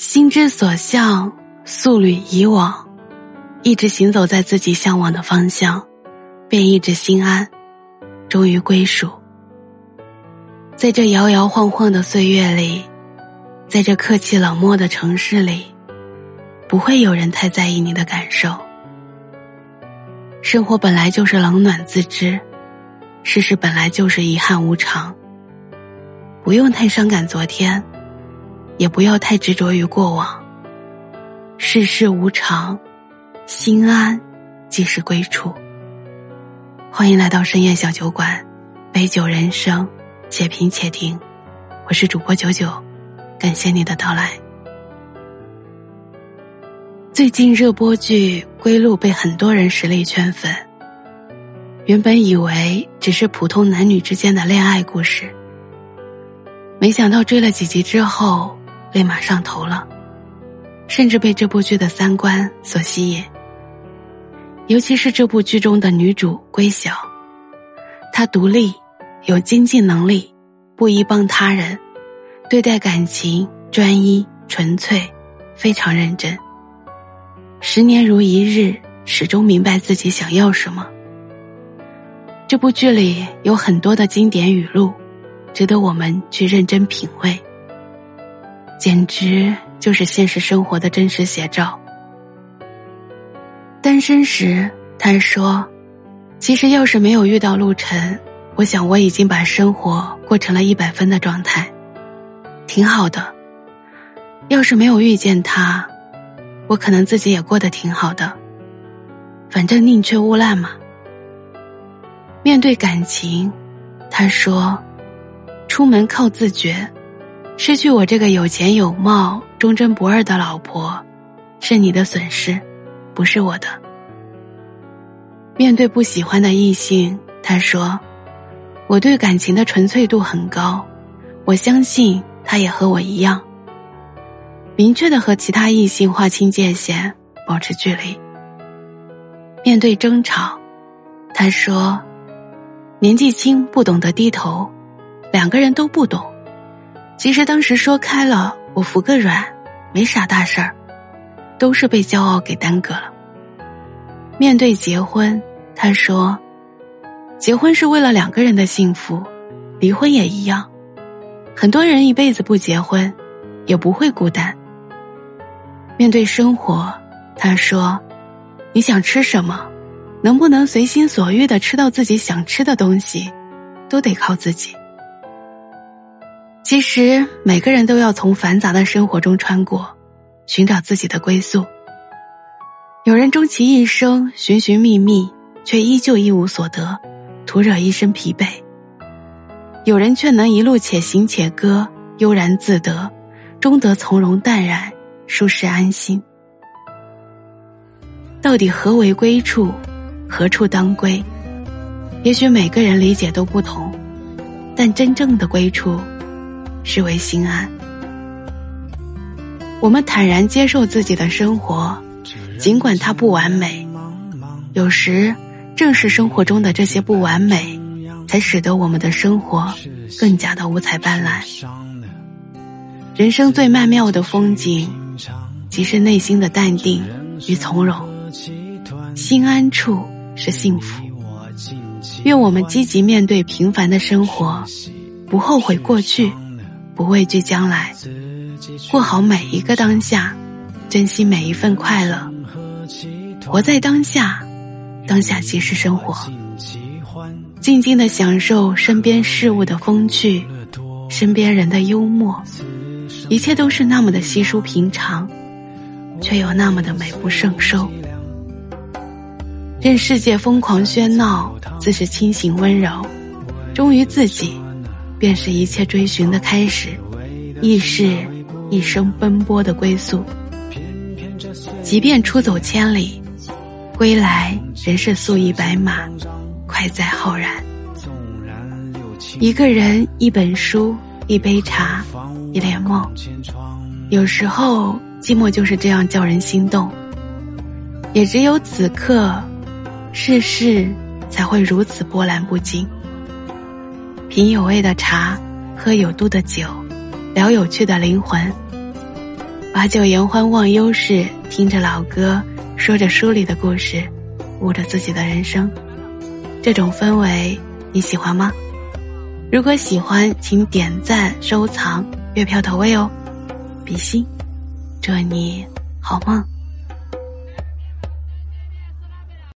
心之所向，素履以往，一直行走在自己向往的方向，便一直心安，终于归属。在这摇摇晃晃的岁月里，在这客气冷漠的城市里，不会有人太在意你的感受。生活本来就是冷暖自知，世事本来就是遗憾无常。不用太伤感昨天，也不要太执着于过往。世事无常，心安即是归处。欢迎来到深夜小酒馆，杯酒人生，且品且听。我是主播九九，感谢你的到来。最近热播剧《归路》被很多人实力圈粉。原本以为只是普通男女之间的恋爱故事，没想到追了几集之后，立马上头了，甚至被这部剧的三观所吸引。尤其是这部剧中的女主归晓，她独立，有经济能力，不依傍他人，对待感情专一纯粹，非常认真。十年如一日，始终明白自己想要什么。这部剧里有很多的经典语录，值得我们去认真品味。简直就是现实生活的真实写照。单身时，他说：“其实要是没有遇到陆晨，我想我已经把生活过成了一百分的状态，挺好的。要是没有遇见他。”我可能自己也过得挺好的，反正宁缺毋滥嘛。面对感情，他说：“出门靠自觉，失去我这个有钱有貌、忠贞不二的老婆，是你的损失，不是我的。”面对不喜欢的异性，他说：“我对感情的纯粹度很高，我相信他也和我一样。”明确的和其他异性划清界限，保持距离。面对争吵，他说：“年纪轻不懂得低头，两个人都不懂。其实当时说开了，我服个软，没啥大事儿，都是被骄傲给耽搁了。”面对结婚，他说：“结婚是为了两个人的幸福，离婚也一样。很多人一辈子不结婚，也不会孤单。”面对生活，他说：“你想吃什么，能不能随心所欲的吃到自己想吃的东西，都得靠自己。其实每个人都要从繁杂的生活中穿过，寻找自己的归宿。有人终其一生寻寻觅觅，却依旧一无所得，徒惹一身疲惫；有人却能一路且行且歌，悠然自得，终得从容淡然。”舒适安心。到底何为归处？何处当归？也许每个人理解都不同，但真正的归处，是为心安。我们坦然接受自己的生活，尽管它不完美。有时，正是生活中的这些不完美，才使得我们的生活更加的五彩斑斓。人生最曼妙的风景。即是内心的淡定与从容，心安处是幸福。愿我们积极面对平凡的生活，不后悔过去，不畏惧将来，过好每一个当下，珍惜每一份快乐，活在当下，当下即是生活。静静的享受身边事物的风趣，身边人的幽默，一切都是那么的稀疏平常。却又那么的美不胜收。任世界疯狂喧闹，自是清醒温柔。忠于自己，便是一切追寻的开始，亦是一生奔波的归宿。即便出走千里，归来仍是素衣白马，快哉浩然。一个人，一本书，一杯茶，一帘梦。有时候。寂寞就是这样叫人心动，也只有此刻，世事才会如此波澜不惊。品有味的茶，喝有度的酒，聊有趣的灵魂。把酒言欢忘忧事，听着老歌，说着书里的故事，悟着自己的人生。这种氛围你喜欢吗？如果喜欢，请点赞、收藏、月票投喂哦。比心，祝你好梦。